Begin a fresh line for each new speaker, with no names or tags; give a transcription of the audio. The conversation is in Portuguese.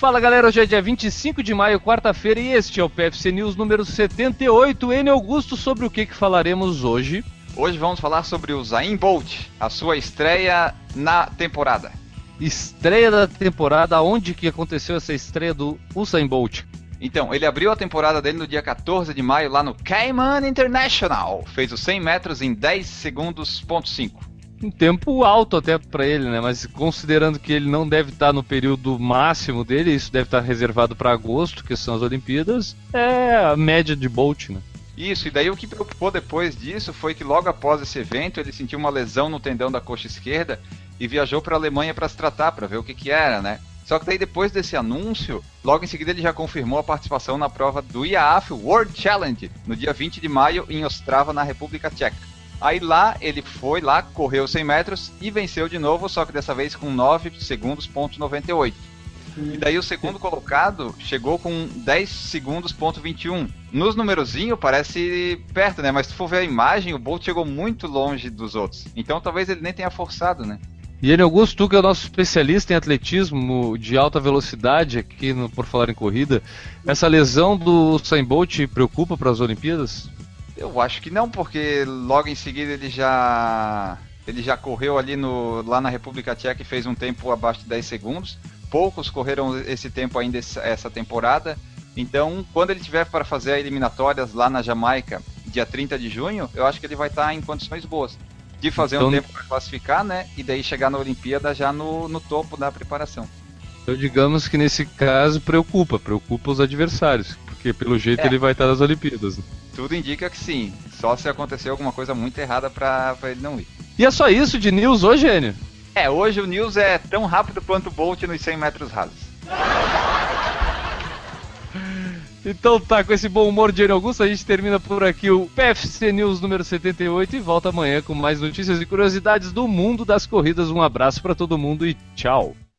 Fala galera, hoje é dia 25 de maio, quarta-feira, e este é o PFC News número 78. N Augusto, sobre o que, que falaremos hoje?
Hoje vamos falar sobre o Zayn Bolt, a sua estreia na temporada.
Estreia da temporada, onde que aconteceu essa estreia do Usain Bolt?
Então, ele abriu a temporada dele no dia 14 de maio lá no Cayman International. Fez os 100 metros em 10 segundos, ponto 5
um tempo alto até para ele, né? Mas considerando que ele não deve estar no período máximo dele, isso deve estar reservado para agosto, que são as Olimpíadas, é a média de Bolt, né?
Isso, e daí o que preocupou depois disso foi que logo após esse evento ele sentiu uma lesão no tendão da coxa esquerda e viajou para a Alemanha para se tratar, para ver o que, que era, né? Só que daí depois desse anúncio, logo em seguida ele já confirmou a participação na prova do IAAF World Challenge, no dia 20 de maio em Ostrava, na República Tcheca. Aí lá ele foi lá, correu 100 metros e venceu de novo, só que dessa vez com 9 segundos ponto 98. E daí o segundo colocado chegou com 10 segundos ponto 21. Nos numerozinho parece perto, né? Mas se tu for ver a imagem, o Bolt chegou muito longe dos outros. Então talvez ele nem tenha forçado, né?
E ele Augusto, tu que é o nosso especialista em atletismo de alta velocidade aqui no Por Falar em Corrida, essa lesão do Usain Bolt preocupa para as Olimpíadas?
Eu acho que não, porque logo em seguida ele já ele já correu ali no lá na República Tcheca e fez um tempo abaixo de 10 segundos. Poucos correram esse tempo ainda essa temporada. Então, quando ele tiver para fazer eliminatórias lá na Jamaica, dia 30 de junho, eu acho que ele vai estar em condições boas de fazer então, um tempo para classificar, né? E daí chegar na Olimpíada já no, no topo da preparação.
Então, digamos que nesse caso preocupa, preocupa os adversários, porque pelo jeito é. ele vai estar nas Olimpíadas. Né?
Tudo indica que sim. Só se acontecer alguma coisa muito errada pra, pra ele não ir.
E é só isso de news hoje, Enio?
É, hoje o news é tão rápido quanto o Bolt nos 100 metros rasos.
Então tá, com esse bom humor de Enio Augusto, a gente termina por aqui o PFC News número 78 e volta amanhã com mais notícias e curiosidades do mundo das corridas. Um abraço para todo mundo e tchau!